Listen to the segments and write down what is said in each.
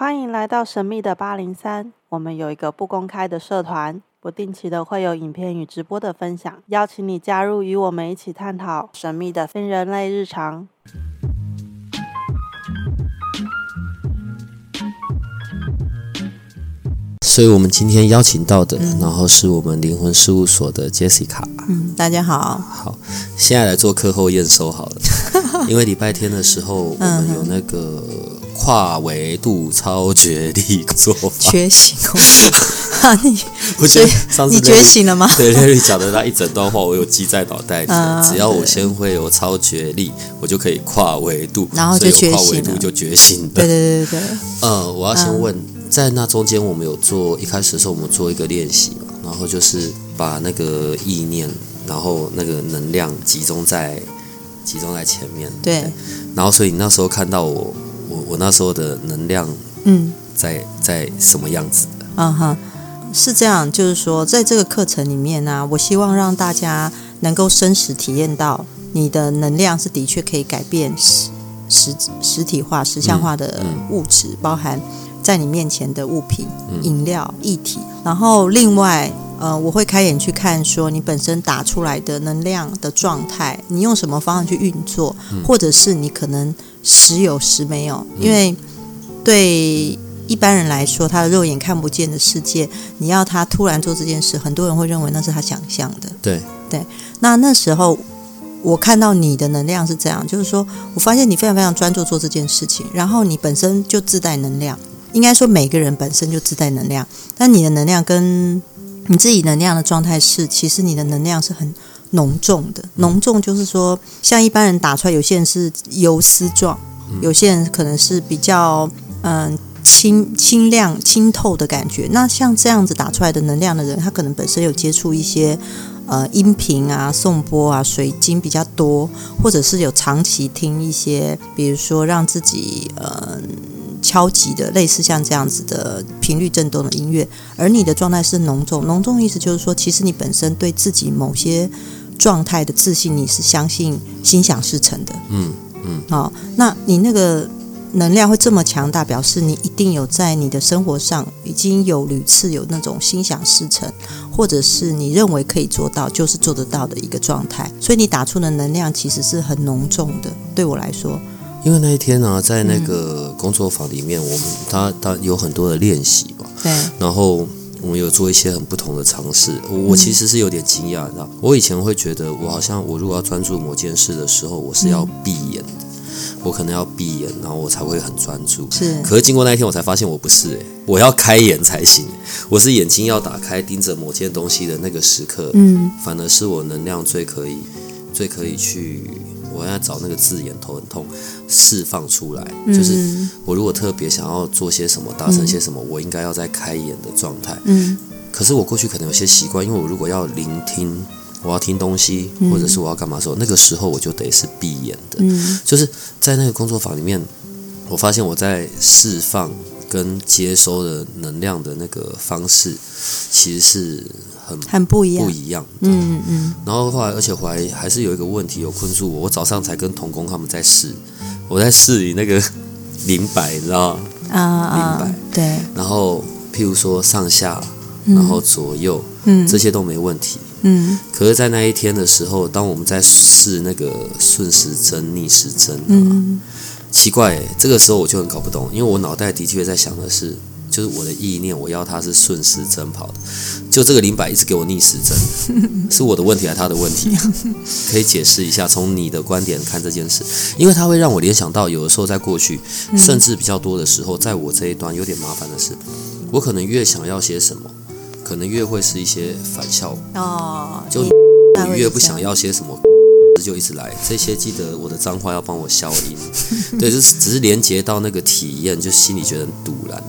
欢迎来到神秘的八零三。我们有一个不公开的社团，不定期的会有影片与直播的分享，邀请你加入，与我们一起探讨神秘的非人类日常。所以，我们今天邀请到的，然后是我们灵魂事务所的 Jessica。嗯，大家好。好，现在来做课后验收好了，因为礼拜天的时候，我们有那个跨维度超觉力做法。觉醒哦！你我觉得上次你觉醒了吗？对，Larry 讲的那一整段话，我有记在脑袋里。只要我先会有超觉力，我就可以跨维度，然后就觉跨维度就觉醒对对对对。呃，我要先问。在那中间，我们有做一开始的时候，我们做一个练习嘛，然后就是把那个意念，然后那个能量集中在集中在前面。对。然后，所以你那时候看到我，我我那时候的能量，嗯，在在什么样子？嗯哼，是这样，就是说，在这个课程里面呢，我希望让大家能够真实体验到，你的能量是的确可以改变实实实体化、实像化的物质，包含。在你面前的物品、饮料、液体，然后另外，呃，我会开眼去看，说你本身打出来的能量的状态，你用什么方向去运作，或者是你可能时有时没有，因为对一般人来说，他的肉眼看不见的世界，你要他突然做这件事，很多人会认为那是他想象的。对对，那那时候我看到你的能量是这样，就是说我发现你非常非常专注做这件事情，然后你本身就自带能量。应该说，每个人本身就自带能量，但你的能量跟你自己能量的状态是，其实你的能量是很浓重的。浓重就是说，像一般人打出来，有些人是油丝状，有些人可能是比较嗯清清亮、清透的感觉。那像这样子打出来的能量的人，他可能本身有接触一些呃音频啊、颂钵啊、水晶比较多，或者是有长期听一些，比如说让自己呃。敲击的类似像这样子的频率震动的音乐，而你的状态是浓重，浓重意思就是说，其实你本身对自己某些状态的自信，你是相信心想事成的。嗯嗯。好，那你那个能量会这么强大，表示你一定有在你的生活上已经有屡次有那种心想事成，或者是你认为可以做到，就是做得到的一个状态。所以你打出的能量其实是很浓重的。对我来说。因为那一天呢，在那个工作坊里面，我们他他有很多的练习嘛，对，然后我们有做一些很不同的尝试。我其实是有点惊讶，你知道，我以前会觉得，我好像我如果要专注某件事的时候，我是要闭眼，我可能要闭眼，然后我才会很专注。是，可是经过那一天，我才发现我不是，诶，我要开眼才行。我是眼睛要打开，盯着某件东西的那个时刻，嗯，反而是我能量最可以、最可以去。我要找那个字眼，头很痛，释放出来。就是我如果特别想要做些什么，达成些什么，我应该要在开眼的状态。嗯。可是我过去可能有些习惯，因为我如果要聆听，我要听东西，或者是我要干嘛的时候，那个时候我就得是闭眼的。嗯。就是在那个工作坊里面，我发现我在释放跟接收的能量的那个方式，其实是。很很不一样，不一样。嗯嗯。然后后来，而且后来还是有一个问题有困住我。我早上才跟童工他们在试，我在试你那个 灵摆，你知道吗？啊啊。灵摆。对。然后，譬如说上下，然后左右，嗯，这些都没问题。嗯。可是，在那一天的时候，当我们在试那个顺时针、逆时针，嗯，奇怪，这个时候我就很搞不懂，因为我脑袋的确在想的是。就是我的意念，我要它是顺时针跑的，就这个零百一直给我逆时针，是我的问题还是他的问题？可以解释一下，从你的观点看这件事，因为它会让我联想到，有的时候在过去，甚至比较多的时候，在我这一端有点麻烦的是，我可能越想要些什么，可能越会是一些反效果哦。就你越不想要些什么，就一直来。这些记得我的脏话要帮我消音，对，就是只是连接到那个体验，就心里觉得很堵然。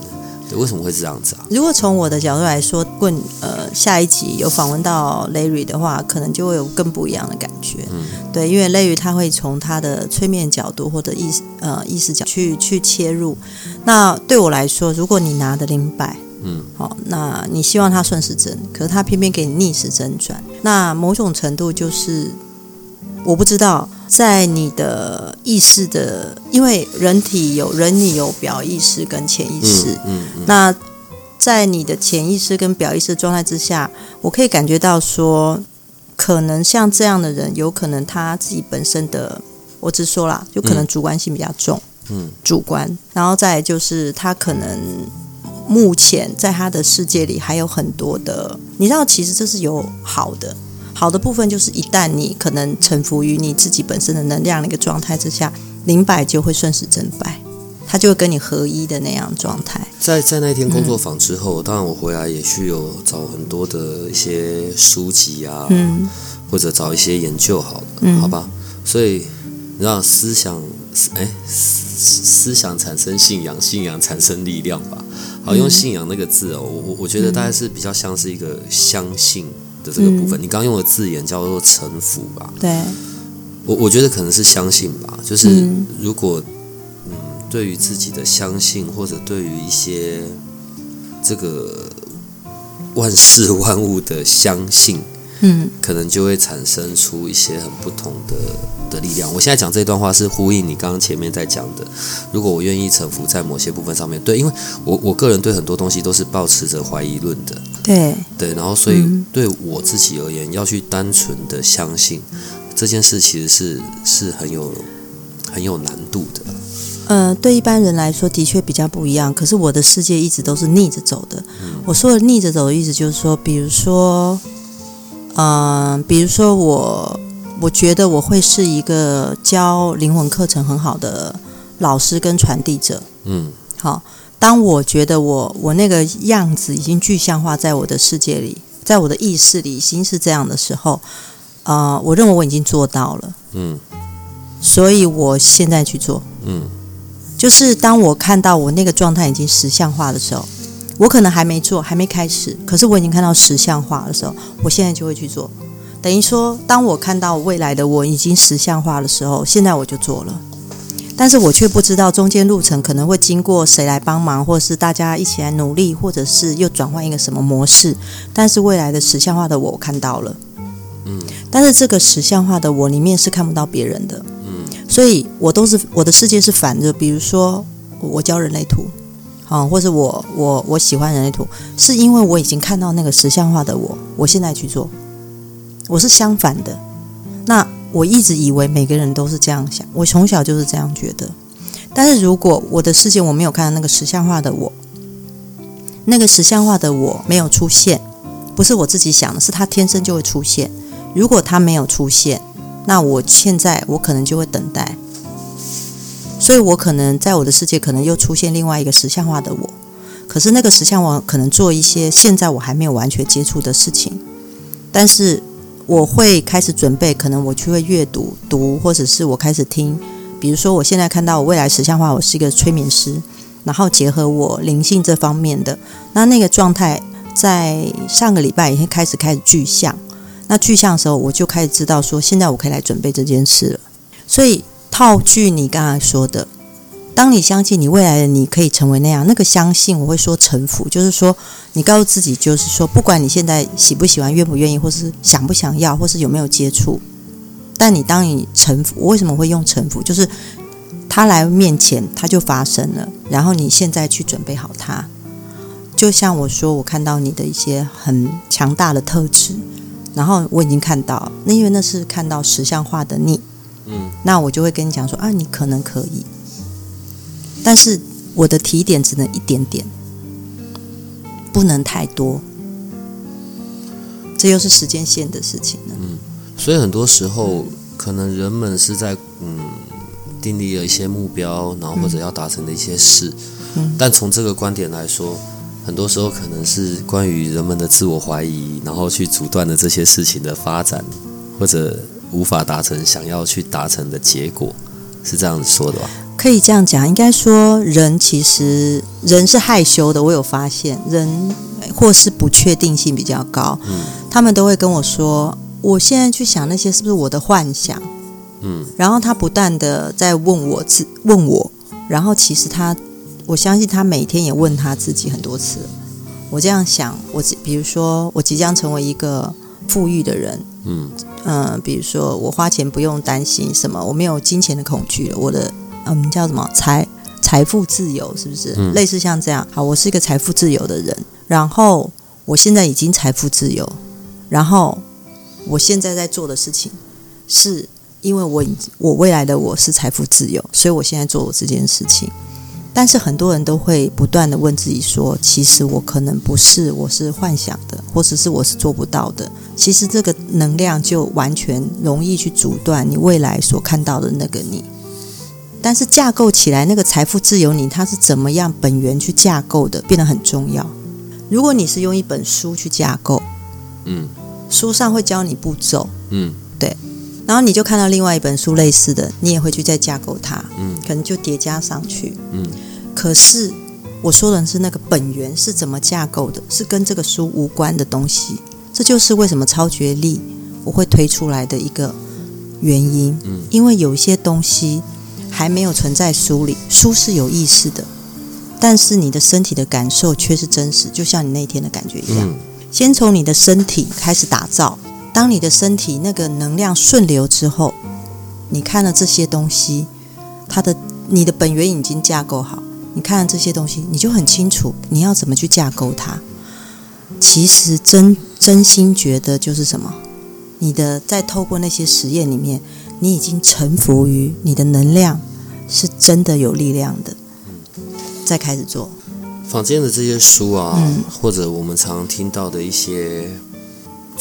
对为什么会这样子啊？如果从我的角度来说，问呃下一集有访问到 Larry 的话，可能就会有更不一样的感觉。嗯，对，因为 Larry 他会从他的催眠角度或者意呃意识角去去切入。那对我来说，如果你拿的零百，嗯，好，那你希望他顺时针，可是他偏偏给你逆时针转，那某种程度就是我不知道在你的意识的，因为人体有人体有表意识跟潜意识，嗯嗯，那在你的潜意识跟表意识状态之下，我可以感觉到说，可能像这样的人，有可能他自己本身的，我只说啦，就可能主观性比较重，嗯，主观，然后再就是他可能目前在他的世界里还有很多的，你知道，其实这是有好的。好的部分就是，一旦你可能臣服于你自己本身的能量的一个状态之下，灵摆就会顺时针摆，它就会跟你合一的那样状态。在在那天工作坊之后，当然我回来也去有找很多的一些书籍啊，嗯，或者找一些研究，好了，嗯，好吧。所以让思想，哎，思思想产生信仰，信仰产生力量吧。好，用信仰那个字哦，我我我觉得大概是比较像是一个相信。的这个部分，你刚刚用的字眼叫做臣服吧？对，我我觉得可能是相信吧。就是如果嗯，对于自己的相信，或者对于一些这个万事万物的相信。嗯，可能就会产生出一些很不同的的力量。我现在讲这段话是呼应你刚刚前面在讲的。如果我愿意臣服在某些部分上面对，因为我我个人对很多东西都是保持着怀疑论的。对对，然后所以对我自己而言，要去单纯的相信这件事，其实是是很有很有难度的。呃，对一般人来说，的确比较不一样。可是我的世界一直都是逆着走的。我说的逆着走的意思，就是说，比如说。嗯，比如说我，我觉得我会是一个教灵魂课程很好的老师跟传递者。嗯，好，当我觉得我我那个样子已经具象化在我的世界里，在我的意识里已经是这样的时候，啊，我认为我已经做到了。嗯，所以我现在去做。嗯，就是当我看到我那个状态已经实像化的时候。我可能还没做，还没开始，可是我已经看到实像化的时候，我现在就会去做。等于说，当我看到未来的我已经实像化的时候，现在我就做了。但是我却不知道中间路程可能会经过谁来帮忙，或者是大家一起来努力，或者是又转换一个什么模式。但是未来的实像化的我看到了，嗯，但是这个实像化的我里面是看不到别人的，嗯，所以我都是我的世界是反着。比如说，我教人类图。啊，或者我我我喜欢人类图，是因为我已经看到那个实像化的我，我现在去做，我是相反的。那我一直以为每个人都是这样想，我从小就是这样觉得。但是如果我的世界我没有看到那个实像化的我，那个实像化的我没有出现，不是我自己想的，是他天生就会出现。如果他没有出现，那我现在我可能就会等待。所以我可能在我的世界，可能又出现另外一个实像化的我，可是那个实像我可能做一些现在我还没有完全接触的事情，但是我会开始准备，可能我去会阅读读，或者是我开始听，比如说我现在看到我未来实像化，我是一个催眠师，然后结合我灵性这方面的，那那个状态在上个礼拜已经开始开始具象，那具象的时候我就开始知道说，现在我可以来准备这件事了，所以。套句你刚才说的，当你相信你未来的你可以成为那样，那个相信我会说臣服，就是说你告诉自己，就是说不管你现在喜不喜欢、愿不愿意，或是想不想要，或是有没有接触，但你当你臣服，我为什么会用臣服？就是他来面前，他就发生了，然后你现在去准备好他。就像我说，我看到你的一些很强大的特质，然后我已经看到，那因为那是看到实像化的你。嗯，那我就会跟你讲说啊，你可能可以，但是我的提点只能一点点，不能太多，这又是时间线的事情了。嗯，所以很多时候可能人们是在嗯订立了一些目标，然后或者要达成的一些事，嗯，但从这个观点来说，很多时候可能是关于人们的自我怀疑，然后去阻断了这些事情的发展，或者。无法达成想要去达成的结果，是这样子说的吧？可以这样讲，应该说人其实人是害羞的。我有发现，人或是不确定性比较高，嗯，他们都会跟我说，我现在去想那些是不是我的幻想，嗯，然后他不断的在问我自问我，然后其实他，我相信他每天也问他自己很多次。我这样想，我比如说我即将成为一个富裕的人，嗯。嗯，比如说我花钱不用担心什么，我没有金钱的恐惧了，我的嗯叫什么财财富自由是不是？类似像这样，好，我是一个财富自由的人，然后我现在已经财富自由，然后我现在在做的事情是。因为我我未来的我是财富自由，所以我现在做我这件事情。但是很多人都会不断的问自己说：“其实我可能不是，我是幻想的，或者是我是做不到的。”其实这个能量就完全容易去阻断你未来所看到的那个你。但是架构起来那个财富自由你，它是怎么样本源去架构的，变得很重要。如果你是用一本书去架构，嗯，书上会教你步骤，嗯。然后你就看到另外一本书类似的，你也会去再架构它，嗯，可能就叠加上去，嗯。可是我说的是那个本源是怎么架构的，是跟这个书无关的东西。这就是为什么超觉力我会推出来的一个原因，嗯，因为有一些东西还没有存在书里，书是有意识的，但是你的身体的感受却是真实，就像你那天的感觉一样。先从你的身体开始打造。当你的身体那个能量顺流之后，你看了这些东西，它的你的本源已经架构好。你看了这些东西，你就很清楚你要怎么去架构它。其实真真心觉得就是什么，你的在透过那些实验里面，你已经臣服于你的能量，是真的有力量的。再开始做坊间的这些书啊，或者我们常听到的一些。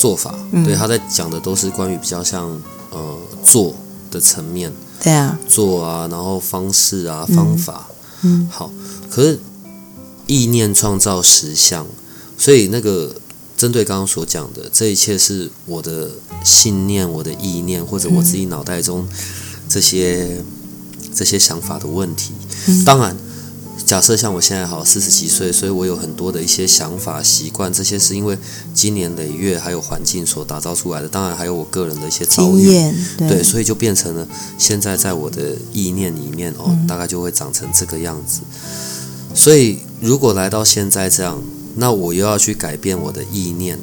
做法，对他在讲的都是关于比较像呃做的层面，对啊，做啊，然后方式啊，方法，嗯，好，可是意念创造实相，所以那个针对刚刚所讲的，这一切是我的信念、我的意念，或者我自己脑袋中这些这些想法的问题，当然。假设像我现在好四十几岁，所以我有很多的一些想法、习惯，这些是因为经年累月还有环境所打造出来的。当然还有我个人的一些遭遇，对，所以就变成了现在在我的意念里面哦，大概就会长成这个样子。所以如果来到现在这样，那我又要去改变我的意念，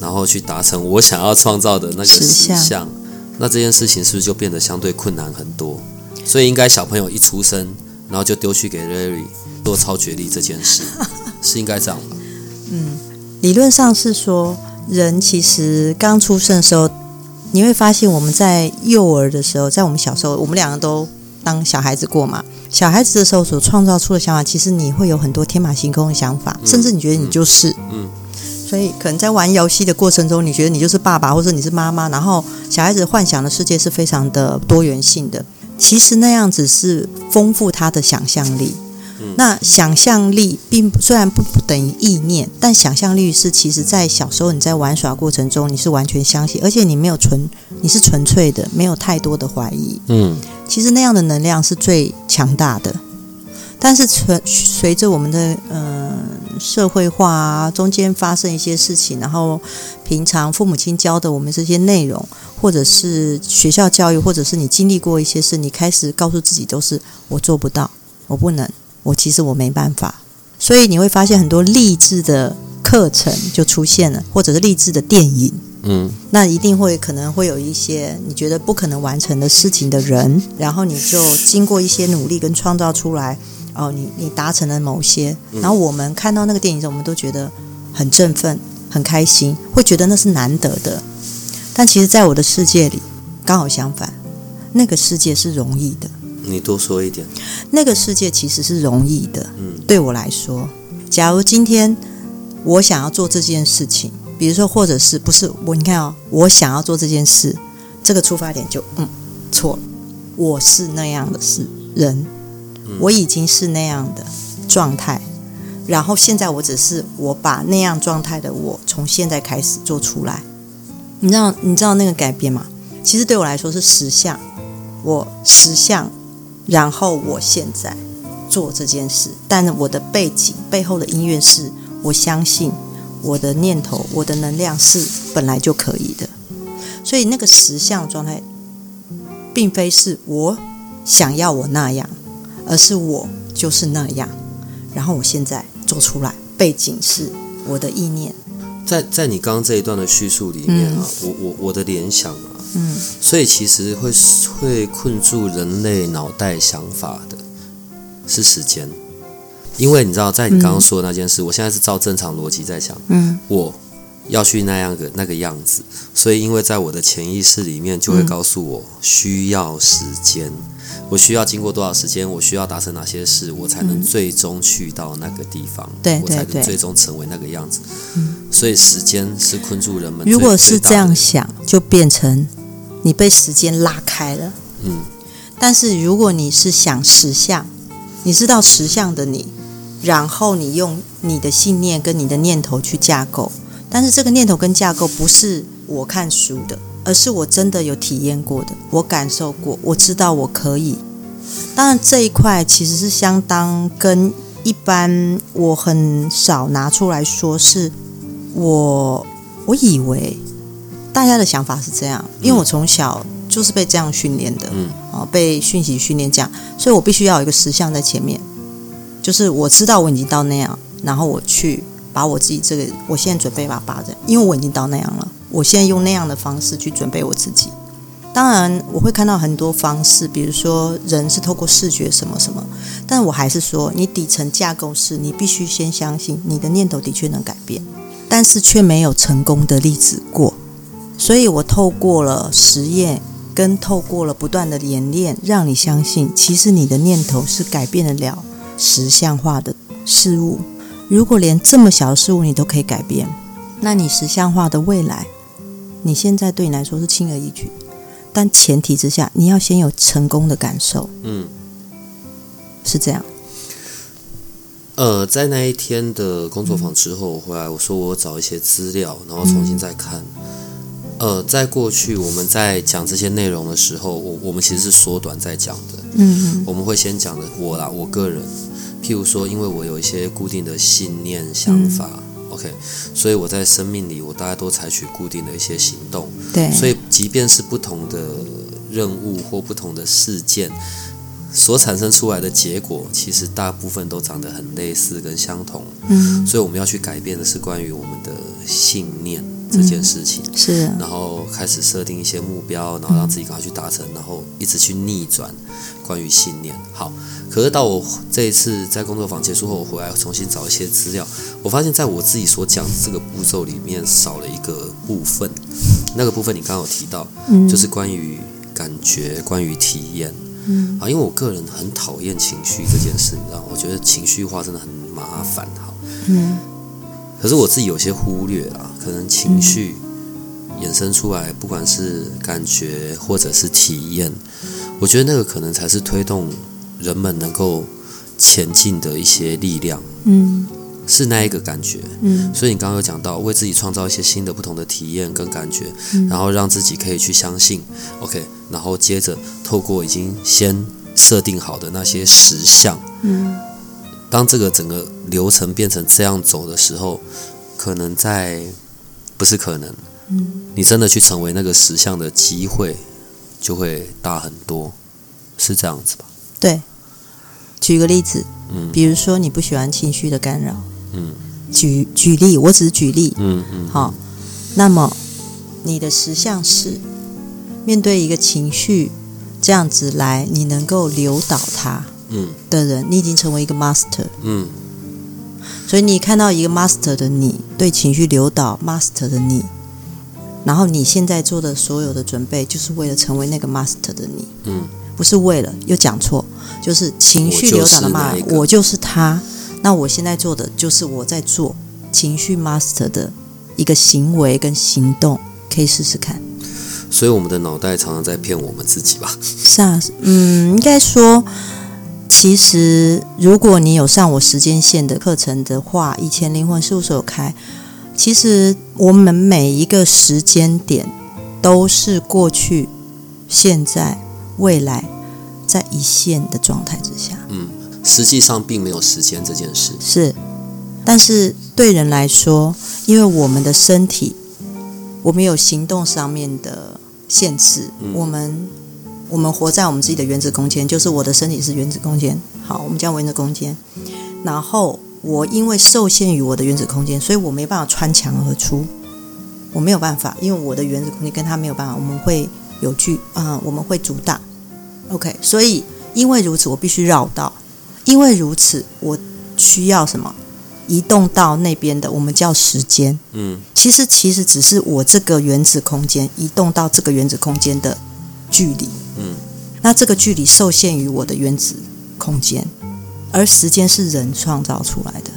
然后去达成我想要创造的那个实相，那这件事情是不是就变得相对困难很多？所以应该小朋友一出生。然后就丢去给 Larry 做超觉力这件事，是应该这样吧？嗯，理论上是说，人其实刚出生的时候，你会发现我们在幼儿的时候，在我们小时候，我们两个都当小孩子过嘛。小孩子的时候所创造出的想法，其实你会有很多天马行空的想法，甚至你觉得你就是，嗯。所以可能在玩游戏的过程中，你觉得你就是爸爸，或者你是妈妈，然后小孩子幻想的世界是非常的多元性的。其实那样子是丰富他的想象力。那想象力并虽然不等于意念，但想象力是其实在小时候你在玩耍过程中，你是完全相信，而且你没有纯，你是纯粹的，没有太多的怀疑。嗯，其实那样的能量是最强大的。但是随随着我们的嗯社会化啊，中间发生一些事情，然后平常父母亲教的我们这些内容。或者是学校教育，或者是你经历过一些事，你开始告诉自己都是我做不到，我不能，我其实我没办法。所以你会发现很多励志的课程就出现了，或者是励志的电影。嗯，那一定会可能会有一些你觉得不可能完成的事情的人，然后你就经过一些努力跟创造出来，哦，你你达成了某些，然后我们看到那个电影时，我们都觉得很振奋、很开心，会觉得那是难得的。但其实，在我的世界里，刚好相反，那个世界是容易的。你多说一点。那个世界其实是容易的。嗯，对我来说，假如今天我想要做这件事情，比如说，或者是不是我？你看哦，我想要做这件事，这个出发点就嗯错了。我是那样的是人，我已经是那样的状态，然后现在我只是我把那样状态的我从现在开始做出来。你知道你知道那个改变吗？其实对我来说是实相，我实相，然后我现在做这件事，但我的背景背后的音乐是，我相信我的念头、我的能量是本来就可以的，所以那个实相状态，并非是我想要我那样，而是我就是那样，然后我现在做出来，背景是我的意念。在在你刚刚这一段的叙述里面啊，我我我的联想啊，嗯，所以其实会会困住人类脑袋想法的是时间，因为你知道，在你刚刚说的那件事，我现在是照正常逻辑在想，嗯，我要去那样的那个样子，所以因为在我的潜意识里面就会告诉我需要时间。我需要经过多少时间？我需要达成哪些事，我才能最终去到那个地方？对我才能最终成为那个样子。嗯，所以时间是困住人们。如果是这样想，就变成你被时间拉开了。嗯，但是如果你是想实相，你知道实相的你，然后你用你的信念跟你的念头去架构，但是这个念头跟架构不是我看书的。而是我真的有体验过的，我感受过，我知道我可以。当然这一块其实是相当跟一般我很少拿出来说，是我我以为大家的想法是这样，因为我从小就是被这样训练的，嗯，哦，被讯息训练这样，所以我必须要有一个实相在前面，就是我知道我已经到那样，然后我去把我自己这个，我现在准备把它拔着，因为我已经到那样了。我现在用那样的方式去准备我自己，当然我会看到很多方式，比如说人是透过视觉什么什么，但我还是说，你底层架构是你必须先相信你的念头的确能改变，但是却没有成功的例子过，所以我透过了实验跟透过了不断的演练，让你相信，其实你的念头是改变得了实像化的事物。如果连这么小的事物你都可以改变，那你实像化的未来。你现在对你来说是轻而易举，但前提之下，你要先有成功的感受。嗯，是这样。呃，在那一天的工作坊之后，我回来我说我找一些资料，然后重新再看。呃，在过去我们在讲这些内容的时候，我我们其实是缩短在讲的。嗯，我们会先讲的我啦，我个人，譬如说，因为我有一些固定的信念想法。OK，所以我在生命里，我大家都采取固定的一些行动。对，所以即便是不同的任务或不同的事件所产生出来的结果，其实大部分都长得很类似跟相同。嗯，所以我们要去改变的是关于我们的信念。这件事情是，然后开始设定一些目标，然后让自己赶快去达成，然后一直去逆转关于信念。好，可是到我这一次在工作坊结束后，我回来重新找一些资料，我发现在我自己所讲的这个步骤里面少了一个部分。那个部分你刚刚有提到，就是关于感觉，关于体验。嗯，啊，因为我个人很讨厌情绪这件事，你知道，我觉得情绪化真的很麻烦。哈，嗯。可是我自己有些忽略了，可能情绪衍生出来，不管是感觉或者是体验，我觉得那个可能才是推动人们能够前进的一些力量。嗯，是那一个感觉。嗯，所以你刚刚有讲到，为自己创造一些新的、不同的体验跟感觉，然后让自己可以去相信。OK，然后接着透过已经先设定好的那些实像。嗯。当这个整个流程变成这样走的时候，可能在不是可能，嗯，你真的去成为那个实相的机会就会大很多，是这样子吧？对，举个例子，嗯，比如说你不喜欢情绪的干扰，嗯，举举例，我只是举例，嗯嗯，好，那么你的实相是面对一个情绪这样子来，你能够流导他。嗯，的人，你已经成为一个 master。嗯，所以你看到一个 master 的你，对情绪流导 master 的你，然后你现在做的所有的准备，就是为了成为那个 master 的你。嗯，不是为了，又讲错，就是情绪流导的嘛，我就是他。那我现在做的，就是我在做情绪 master 的一个行为跟行动，可以试试看。所以我们的脑袋常常在骗我们自己吧？是啊，嗯，应该说。其实，如果你有上我时间线的课程的话，以前灵魂事务所有开。其实我们每一个时间点都是过去、现在、未来在一线的状态之下。嗯，实际上并没有时间这件事。是，但是对人来说，因为我们的身体，我们有行动上面的限制，我们。我们活在我们自己的原子空间，就是我的身体是原子空间。好，我们叫原子空间。然后我因为受限于我的原子空间，所以我没办法穿墙而出。我没有办法，因为我的原子空间跟他没有办法，我们会有距啊，我们会阻挡。OK，所以因为如此，我必须绕道。因为如此，我需要什么？移动到那边的，我们叫时间。嗯，其实其实只是我这个原子空间移动到这个原子空间的距离。嗯，那这个距离受限于我的原子空间，而时间是人创造出来的。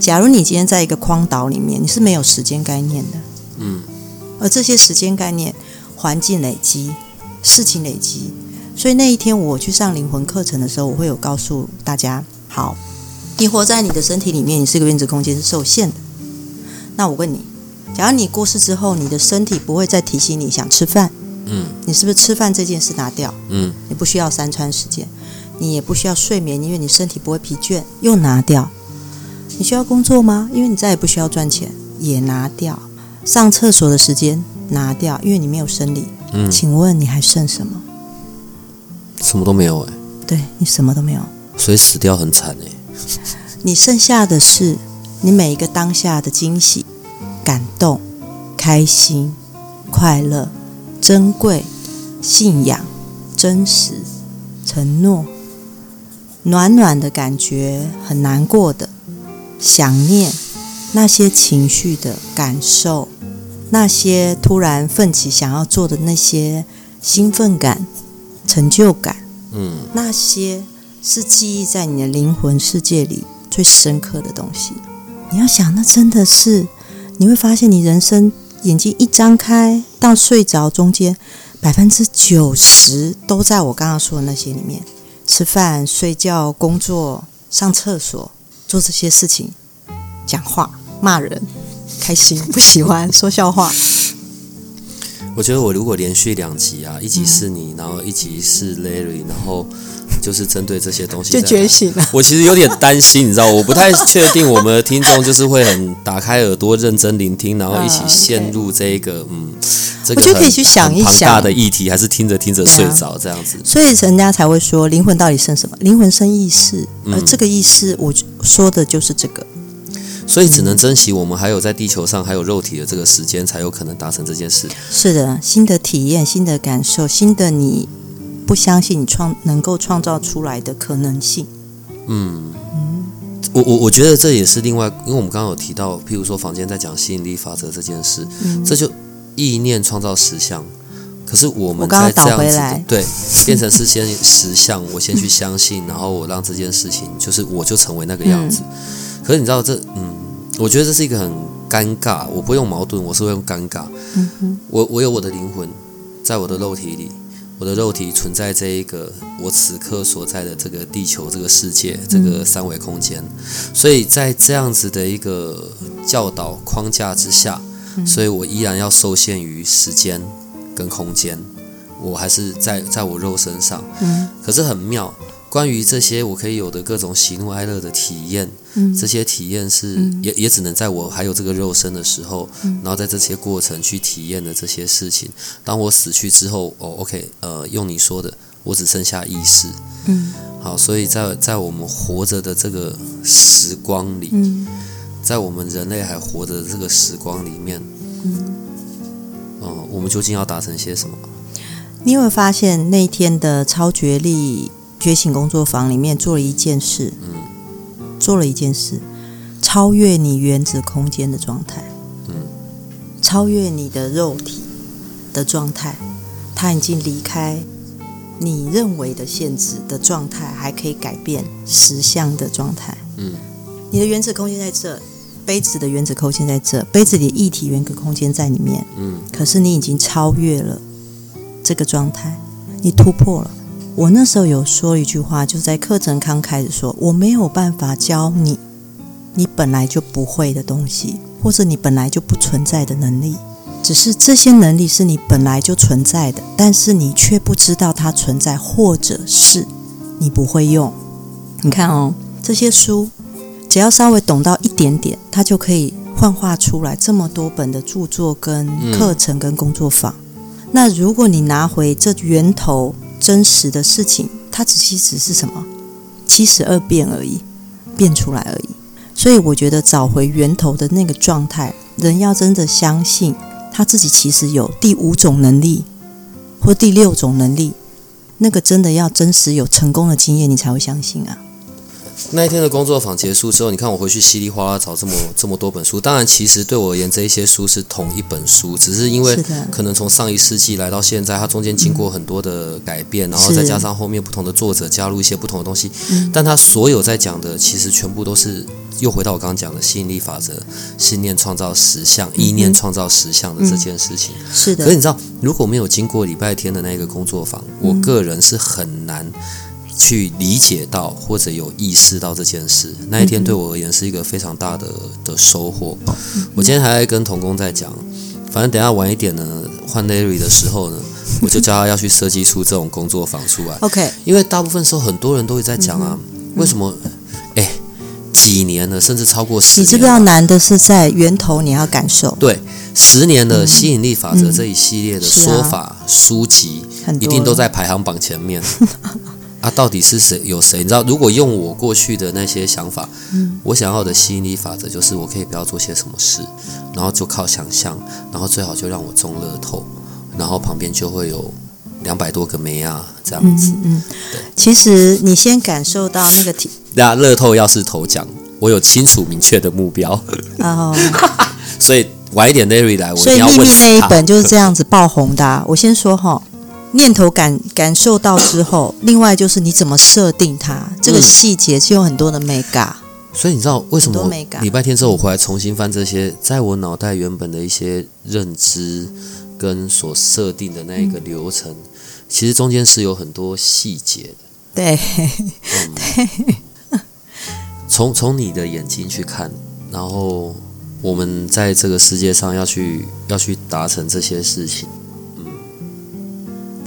假如你今天在一个荒岛里面，你是没有时间概念的。嗯，而这些时间概念、环境累积、事情累积，所以那一天我去上灵魂课程的时候，我会有告诉大家：好，你活在你的身体里面，你是个原子空间是受限的。那我问你，假如你过世之后，你的身体不会再提醒你想吃饭，嗯，你是不是吃饭这件事拿掉？嗯，你不需要三餐时间，你也不需要睡眠，因为你身体不会疲倦，又拿掉。你需要工作吗？因为你再也不需要赚钱，也拿掉。上厕所的时间拿掉，因为你没有生理。嗯，请问你还剩什么？什么都没有哎。对你什么都没有，所以死掉很惨哎。你剩下的是你每一个当下的惊喜、感动、开心、快乐、珍贵、信仰、真实、承诺、暖暖的感觉，很难过的。想念那些情绪的感受，那些突然奋起想要做的那些兴奋感、成就感，嗯，那些是记忆在你的灵魂世界里最深刻的东西。你要想，那真的是你会发现，你人生眼睛一张开到睡着中间，百分之九十都在我刚刚说的那些里面：吃饭、睡觉、工作、上厕所。做这些事情，讲话、骂人，开心不喜欢说笑话。我觉得我如果连续两集啊，一集是你，然后一集是 Larry，然后就是针对这些东西就觉醒了。我其实有点担心，你知道，我不太确定我们的听众就是会很打开耳朵认真聆听，然后一起陷入这个嗯，这个我觉得可以去想一想大的议题，还是听着听着睡着这样子。所以人家才会说灵魂到底剩什么？灵魂生意识，而这个意识，我说的就是这个。所以只能珍惜我们还有在地球上还有肉体的这个时间，才有可能达成这件事。是的，新的体验、新的感受、新的你不相信你创能够创造出来的可能性。嗯嗯，我我我觉得这也是另外，因为我们刚刚有提到，譬如说房间在讲吸引力法则这件事，这就意念创造实相。可是我们在这样子对变成是先实相，我先去相信，然后我让这件事情就是我就成为那个样子。可是你知道这嗯。我觉得这是一个很尴尬，我不用矛盾，我是会用尴尬。我我有我的灵魂，在我的肉体里，我的肉体存在这一个我此刻所在的这个地球这个世界这个三维空间，所以在这样子的一个教导框架之下，所以我依然要受限于时间跟空间，我还是在在我肉身上。嗯，可是很妙。关于这些我可以有的各种喜怒哀乐的体验，这些体验是也也只能在我还有这个肉身的时候，然后在这些过程去体验的这些事情。当我死去之后，哦，OK，呃，用你说的，我只剩下意识。嗯，好，所以在在我们活着的这个时光里，在我们人类还活着的这个时光里面，嗯，我们究竟要达成些什么？你有发现那天的超觉力？觉醒工作坊里面做了一件事，嗯，做了一件事，超越你原子空间的状态，嗯，超越你的肉体的状态，他已经离开你认为的限制的状态，还可以改变实相的状态，嗯，你的原子空间在这，杯子的原子空间在这，杯子里的液体原子空间在里面，嗯，可是你已经超越了这个状态，你突破了。我那时候有说一句话，就是在课程刚开始说，我没有办法教你你本来就不会的东西，或者你本来就不存在的能力，只是这些能力是你本来就存在的，但是你却不知道它存在，或者是你不会用。你看哦，这些书只要稍微懂到一点点，它就可以幻化出来这么多本的著作、跟课程、跟工作坊。那如果你拿回这源头，真实的事情，它其实只是什么？七十二变而已，变出来而已。所以我觉得找回源头的那个状态，人要真的相信他自己其实有第五种能力或第六种能力，那个真的要真实有成功的经验，你才会相信啊。那一天的工作坊结束之后，你看我回去稀里哗啦找这么这么多本书。当然，其实对我而言，这一些书是同一本书，只是因为可能从上一世纪来到现在，它中间经过很多的改变，然后再加上后面不同的作者加入一些不同的东西。但它所有在讲的，其实全部都是又回到我刚刚讲的吸引力法则：信念创造实相，意念创造实相的这件事情。是的。可是你知道，如果没有经过礼拜天的那个工作坊，我个人是很难。去理解到或者有意识到这件事，那一天对我而言是一个非常大的的收获。我今天还在跟童工在讲，反正等下晚一点呢，换 Larry 的时候呢，我就叫他要去设计出这种工作坊出来。OK，因为大部分时候很多人都会在讲啊，为什么？哎，几年了，甚至超过十年，你知不知道难的是在源头你要感受？对，十年的吸引力法则这一系列的说法书籍，一定都在排行榜前面。啊，到底是谁？有谁？你知道，如果用我过去的那些想法，嗯，我想要的吸引力法则就是，我可以不要做些什么事，然后就靠想象，然后最好就让我中乐透，然后旁边就会有两百多个梅啊，这样子。嗯嗯。对，其实你先感受到那个体。那乐透要是头奖，我有清楚明确的目标。哦。所以晚一点 Larry 来，我一定要问秘密那一本就是这样子爆红的。我先说哈。念头感感受到之后，另外就是你怎么设定它，这个细节是有很多的美感。所以你知道为什么礼拜天之后我回来重新翻这些，在我脑袋原本的一些认知跟所设定的那一个流程，其实中间是有很多细节的。对，对。从从你的眼睛去看，然后我们在这个世界上要去要去达成这些事情。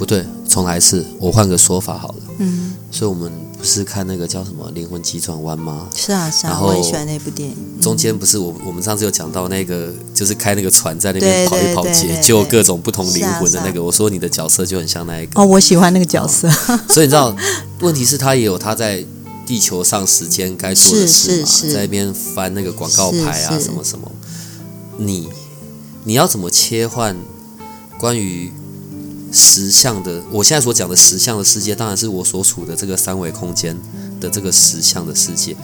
不对，重来一次，我换个说法好了。嗯，所以我们不是看那个叫什么《灵魂急转弯》吗？是啊，是啊，我很喜欢那部电影。中间不是我，我们上次有讲到那个，就是开那个船在那边跑一跑街，救各种不同灵魂的那个。我说你的角色就很像那一个。哦，我喜欢那个角色。所以你知道，问题是他也有他在地球上时间该做的事嘛，在那边翻那个广告牌啊，什么什么。你你要怎么切换关于？实相的，我现在所讲的实相的世界，当然是我所处的这个三维空间的这个实相的世界。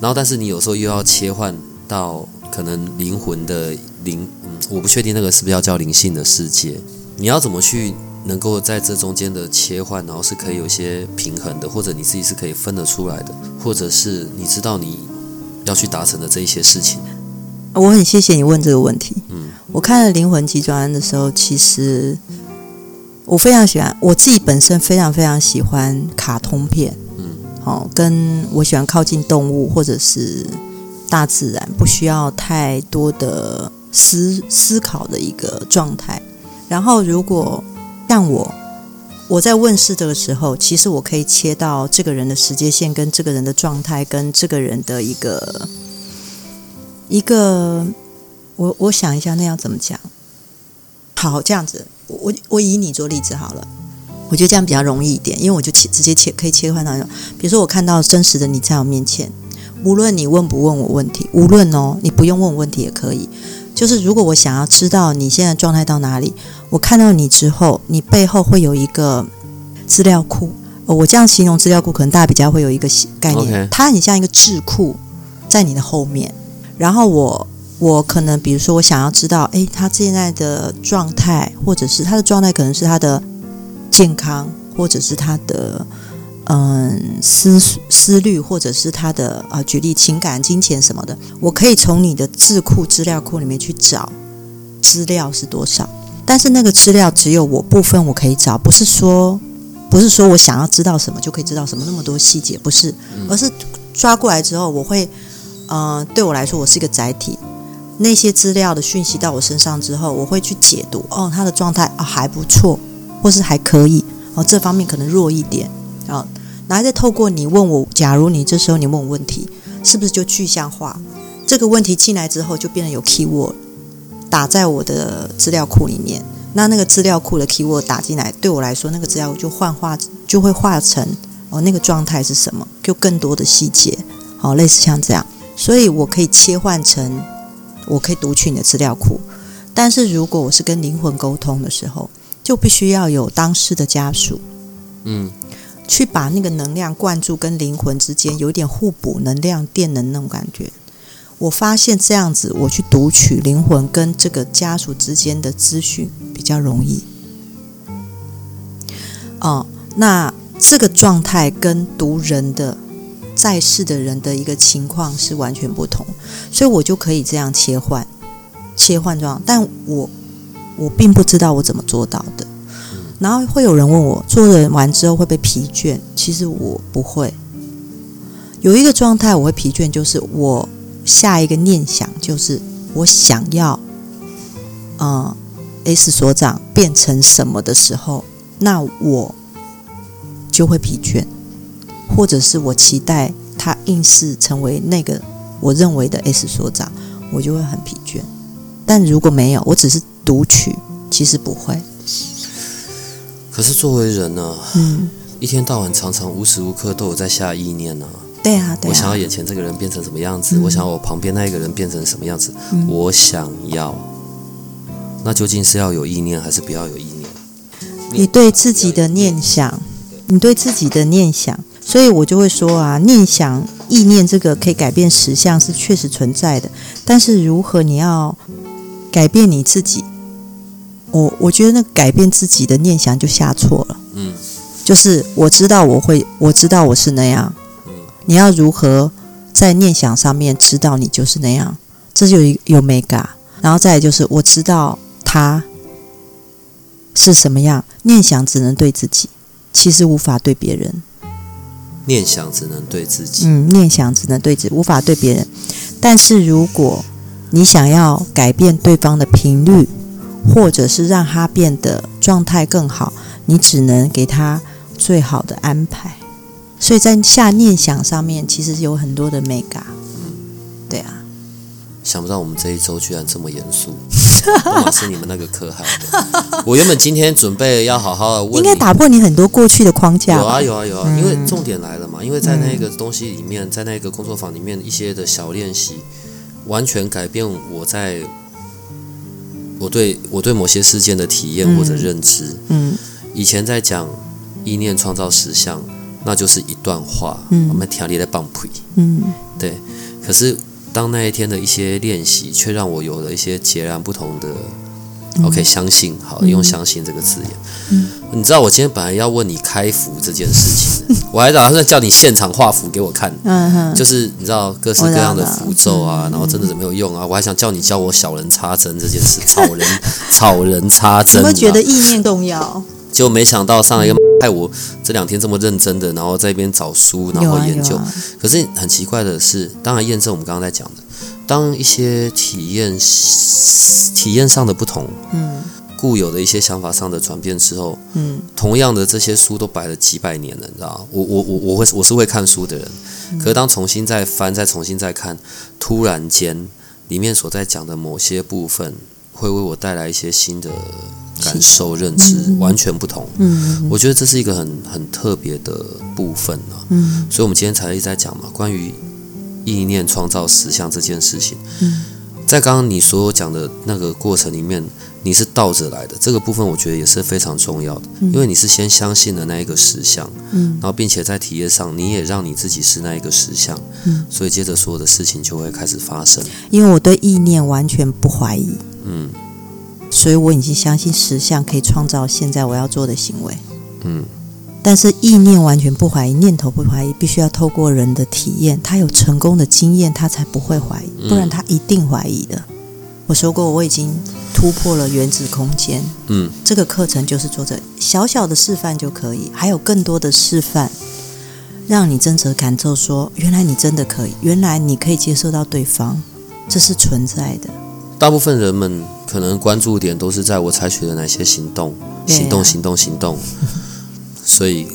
然后，但是你有时候又要切换到可能灵魂的灵，嗯，我不确定那个是不是要叫灵性的世界。你要怎么去能够在这中间的切换，然后是可以有些平衡的，或者你自己是可以分得出来的，或者是你知道你要去达成的这一些事情。我很谢谢你问这个问题。嗯，我看了《灵魂急转弯》的时候，其实。我非常喜欢，我自己本身非常非常喜欢卡通片，嗯，好，跟我喜欢靠近动物或者是大自然，不需要太多的思思考的一个状态。然后，如果像我，我在问世这个时候，其实我可以切到这个人的时间线，跟这个人的状态，跟这个人的一个一个，我我想一下，那要怎么讲？好，这样子。我我以你做例子好了，我觉得这样比较容易一点，因为我就切直接切可以切换到，比如说我看到真实的你在我面前，无论你问不问我问题，无论哦你不用问我问题也可以，就是如果我想要知道你现在状态到哪里，我看到你之后，你背后会有一个资料库，我这样形容资料库，可能大家比较会有一个概念，它很像一个智库在你的后面，然后我。我可能，比如说，我想要知道，诶，他现在的状态，或者是他的状态，可能是他的健康，或者是他的嗯思思虑，或者是他的啊，举例情感、金钱什么的，我可以从你的智库资料库里面去找资料是多少。但是那个资料只有我部分我可以找，不是说不是说我想要知道什么就可以知道什么那么多细节，不是，而是抓过来之后，我会嗯，对我来说，我是一个载体。那些资料的讯息到我身上之后，我会去解读。哦，他的状态啊还不错，或是还可以。哦，这方面可能弱一点。啊，然后再透过你问我，假如你这时候你问我问题，是不是就具象化？这个问题进来之后，就变得有 keyword 打在我的资料库里面。那那个资料库的 keyword 打进来，对我来说，那个资料就幻化，就会化成哦那个状态是什么？就更多的细节。好，类似像这样。所以我可以切换成，我可以读取你的资料库。但是如果我是跟灵魂沟通的时候，就必须要有当事的家属，嗯，去把那个能量灌注，跟灵魂之间有一点互补能量、电能那种感觉。我发现这样子，我去读取灵魂跟这个家属之间的资讯比较容易。哦，那这个状态跟读人的在世的人的一个情况是完全不同，所以我就可以这样切换，切换状。但我我并不知道我怎么做到的。然后会有人问我，做人完之后会不会疲倦？其实我不会。有一个状态我会疲倦，就是我。下一个念想就是我想要，嗯，S 所长变成什么的时候，那我就会疲倦，或者是我期待他硬是成为那个我认为的 S 所长，我就会很疲倦。但如果没有，我只是读取，其实不会。可是作为人呢，嗯，一天到晚常常无时无刻都有在下意念呢。对啊，对我想要眼前这个人变成什么样子，我想要我旁边那一个人变成什么样子，我想要，那究竟是要有意念还是不要有意念？你对自己的念想，你对自己的念想，所以我就会说啊，念想、意念这个可以改变实相是确实存在的，但是如何你要改变你自己，我我觉得那改变自己的念想就下错了。嗯，就是我知道我会，我知道我是那样。你要如何在念想上面知道你就是那样？这就有 mega，。然后再就是，我知道他是什么样。念想只能对自己，其实无法对别人。念想只能对自己。嗯，念想只能对自己，无法对别人。但是如果你想要改变对方的频率，或者是让他变得状态更好，你只能给他最好的安排。所以在下念想上面，其实有很多的美感。想不到我们这一周居然这么严肃，是你们那个课害的。我原本今天准备要好好的问，应该打破你很多过去的框架。有啊有啊有啊，因为重点来了嘛，因为在那个东西里面，在那个工作坊里面一些的小练习，完全改变我在我对我对某些事件的体验或者认知。嗯，以前在讲意念创造实相。那就是一段话，我们调理的棒皮，嗯，对。可是当那一天的一些练习，却让我有了一些截然不同的。OK，相信，好，用“相信”这个字眼。嗯，你知道我今天本来要问你开符这件事情，我还打算叫你现场画符给我看。嗯哼，就是你知道各式各样的符咒啊，然后真的是没有用啊？我还想叫你教我小人插针这件事，草人草人插针。你会觉得意念动摇？就没想到上一个害我这两天这么认真的，然后在一边找书，然后研究。可是很奇怪的是，当然验证我们刚刚在讲的，当一些体验体验上的不同，嗯，固有的一些想法上的转变之后，嗯，同样的这些书都摆了几百年了，你知道我我我我会我是会看书的人，可是当重新再翻再重新再看，突然间里面所在讲的某些部分，会为我带来一些新的。感受认知完全不同，嗯，我觉得这是一个很很特别的部分呢，嗯，所以我们今天才一直在讲嘛，关于意念创造实相这件事情，嗯，在刚刚你所讲的那个过程里面，你是倒着来的，这个部分我觉得也是非常重要的，因为你是先相信了那一个实相，嗯，然后并且在体验上你也让你自己是那一个实相，嗯，所以接着所有的事情就会开始发生，因为我对意念完全不怀疑，嗯。所以我已经相信实相可以创造现在我要做的行为。嗯，但是意念完全不怀疑，念头不怀疑，必须要透过人的体验，他有成功的经验，他才不会怀疑，不然他一定怀疑的。我说过，我已经突破了原子空间。嗯，这个课程就是做这小小的示范就可以，还有更多的示范，让你真实感受说，原来你真的可以，原来你可以接受到对方，这是存在的。大部分人们可能关注点都是在我采取了哪些行动，行动，行动，行动。所以，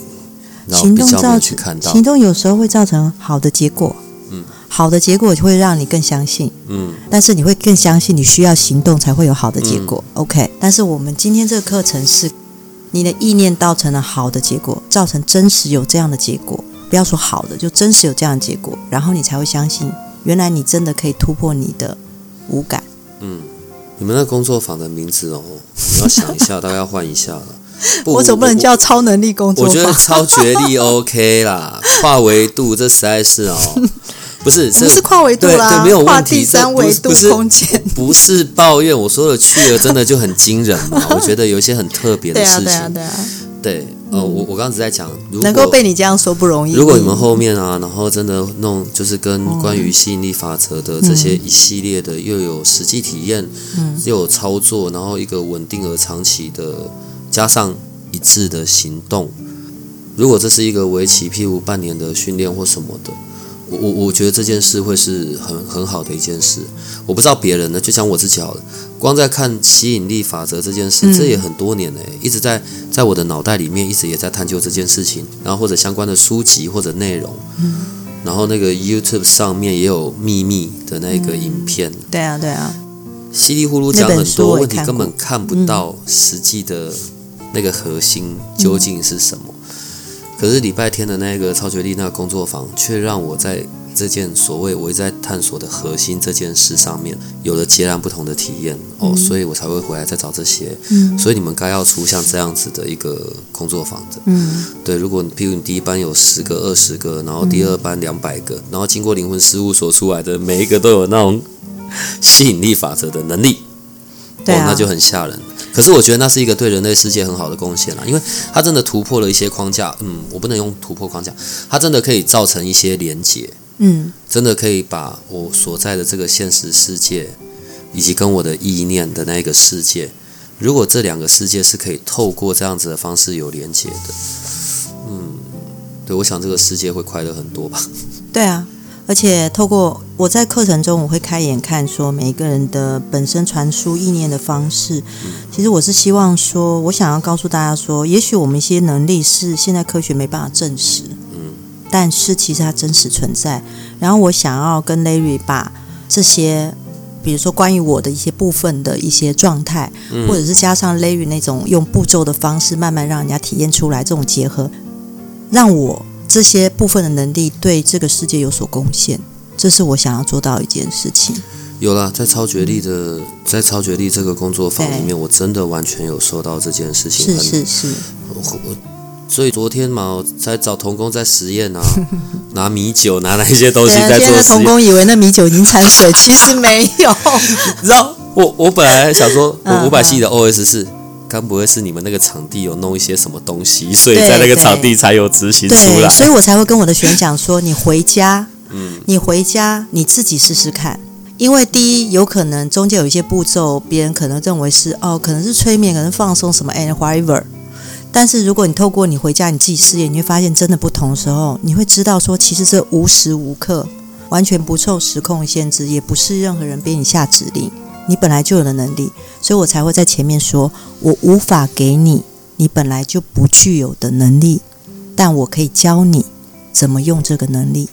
行动造成行动有时候会造成好的结果。嗯，好的结果会让你更相信。嗯，但是你会更相信你需要行动才会有好的结果。OK，但是我们今天这个课程是你的意念造成了好的结果，造成真实有这样的结果。不要说好的，就真实有这样的结果，然后你才会相信原来你真的可以突破你的无感。嗯，你们那工作坊的名字哦，你要想一下，大概要换一下了。我总不能叫超能力工作坊？我觉得超觉力 OK 啦，跨维度这实在是哦。不是，不是跨维度啦，对，没有问题。第三维度空间，不是抱怨。我说的去了，真的就很惊人嘛。我觉得有一些很特别的事情。对啊，对啊，对。呃，我我刚刚只在讲，能够被你这样说不容易。如果你们后面啊，然后真的弄，就是跟关于吸引力法则的这些一系列的，又有实际体验，嗯又有操作，然后一个稳定而长期的，加上一致的行动。如果这是一个为期譬如半年的训练或什么的。我我我觉得这件事会是很很好的一件事，我不知道别人呢，就讲我自己好了。光在看吸引力法则这件事，这也很多年嘞，一直在在我的脑袋里面，一直也在探究这件事情，然后或者相关的书籍或者内容，嗯，然后那个 YouTube 上面也有秘密的那个影片，对啊对啊，稀里糊涂讲很多问题，根本看不到实际的那个核心究竟是什么。可是礼拜天的那个超觉力那个工作坊，却让我在这件所谓我一直在探索的核心这件事上面，有了截然不同的体验哦，所以我才会回来再找这些。嗯，所以你们该要出像这样子的一个工作坊的。嗯，对，如果比如你第一班有十个、二十个，然后第二班两百个，然后经过灵魂事务所出来的每一个都有那种吸引力法则的能力，哦，那就很吓人。可是我觉得那是一个对人类世界很好的贡献啦，因为它真的突破了一些框架。嗯，我不能用突破框架，它真的可以造成一些连结。嗯，真的可以把我所在的这个现实世界，以及跟我的意念的那个世界，如果这两个世界是可以透过这样子的方式有连接的，嗯，对，我想这个世界会快乐很多吧。对啊。而且透过我在课程中，我会开眼看说每一个人的本身传输意念的方式。其实我是希望说，我想要告诉大家说，也许我们一些能力是现在科学没办法证实，嗯，但是其实它真实存在。然后我想要跟 Larry 把这些，比如说关于我的一些部分的一些状态，或者是加上 Larry 那种用步骤的方式，慢慢让人家体验出来这种结合，让我。这些部分的能力对这个世界有所贡献，这是我想要做到一件事情。有啦，在超觉力的，在超觉力这个工作坊里面，我真的完全有收到这件事情。是是是。所以昨天嘛，在找童工在实验啊，拿米酒，拿那些东西在做实验。童工以为那米酒已经掺水，其实没有。你知道，我我本来想说，我五百系的 OS 是。该不会是你们那个场地有弄一些什么东西，所以在那个场地才有执行出来？所以我才会跟我的学员讲说：你回家，嗯，你回家你自己试试看。因为第一，有可能中间有一些步骤，别人可能认为是哦，可能是催眠，可能放松什么，and whatever。但是如果你透过你回家你自己试验，你会发现真的不同的时候，你会知道说，其实这无时无刻完全不受时空限制，也不是任何人给你下指令。你本来就有的能力，所以我才会在前面说，我无法给你你本来就不具有的能力，但我可以教你怎么用这个能力。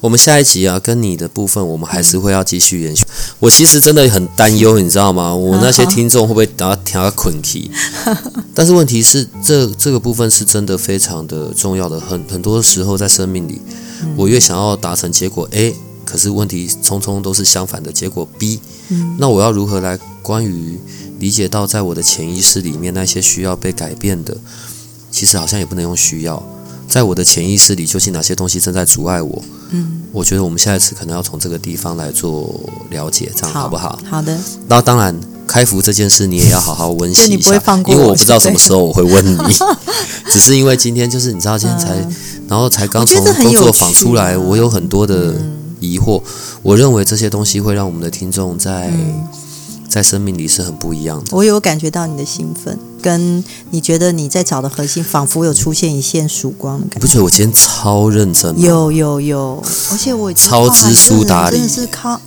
我们下一集啊，跟你的部分，我们还是会要继续延续。我其实真的很担忧，你知道吗？我那些听众会不会等下调个困题？但是问题是，这这个部分是真的非常的重要的。很很多时候在生命里，我越想要达成结果 A。可是问题匆匆都是相反的结果 B，那我要如何来关于理解到在我的潜意识里面那些需要被改变的，其实好像也不能用需要，在我的潜意识里究竟哪些东西正在阻碍我？嗯，我觉得我们下一次可能要从这个地方来做了解，这样好不好？好的。那当然，开服这件事你也要好好温习一下，因为我不知道什么时候我会问你，只是因为今天就是你知道今天才，然后才刚从工作坊出来，我有很多的。疑惑，我认为这些东西会让我们的听众在在生命里是很不一样的。我有感觉到你的兴奋，跟你觉得你在找的核心，仿佛有出现一线曙光的感觉。不觉得我今天超认真？有有有，而且我超知书达理，真的是靠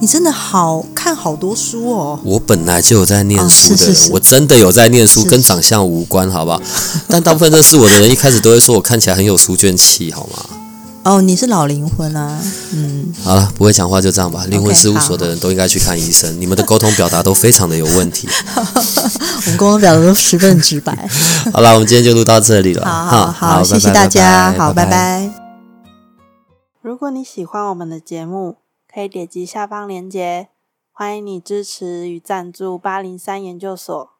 你，真的好看好多书哦。我本来就有在念书的人，我真的有在念书，跟长相无关，好不好？但大部分认识我的人，一开始都会说我看起来很有书卷气，好吗？哦，你是老灵魂啊，嗯，好了，不会讲话就这样吧。灵魂事务所的人都应该去看医生，你们的沟通表达都非常的有问题。我们沟通表达都十分直白。好了，我们今天就录到这里了。好好好，谢谢大家，好，拜拜。如果你喜欢我们的节目，可以点击下方链接。欢迎你支持与赞助八零三研究所。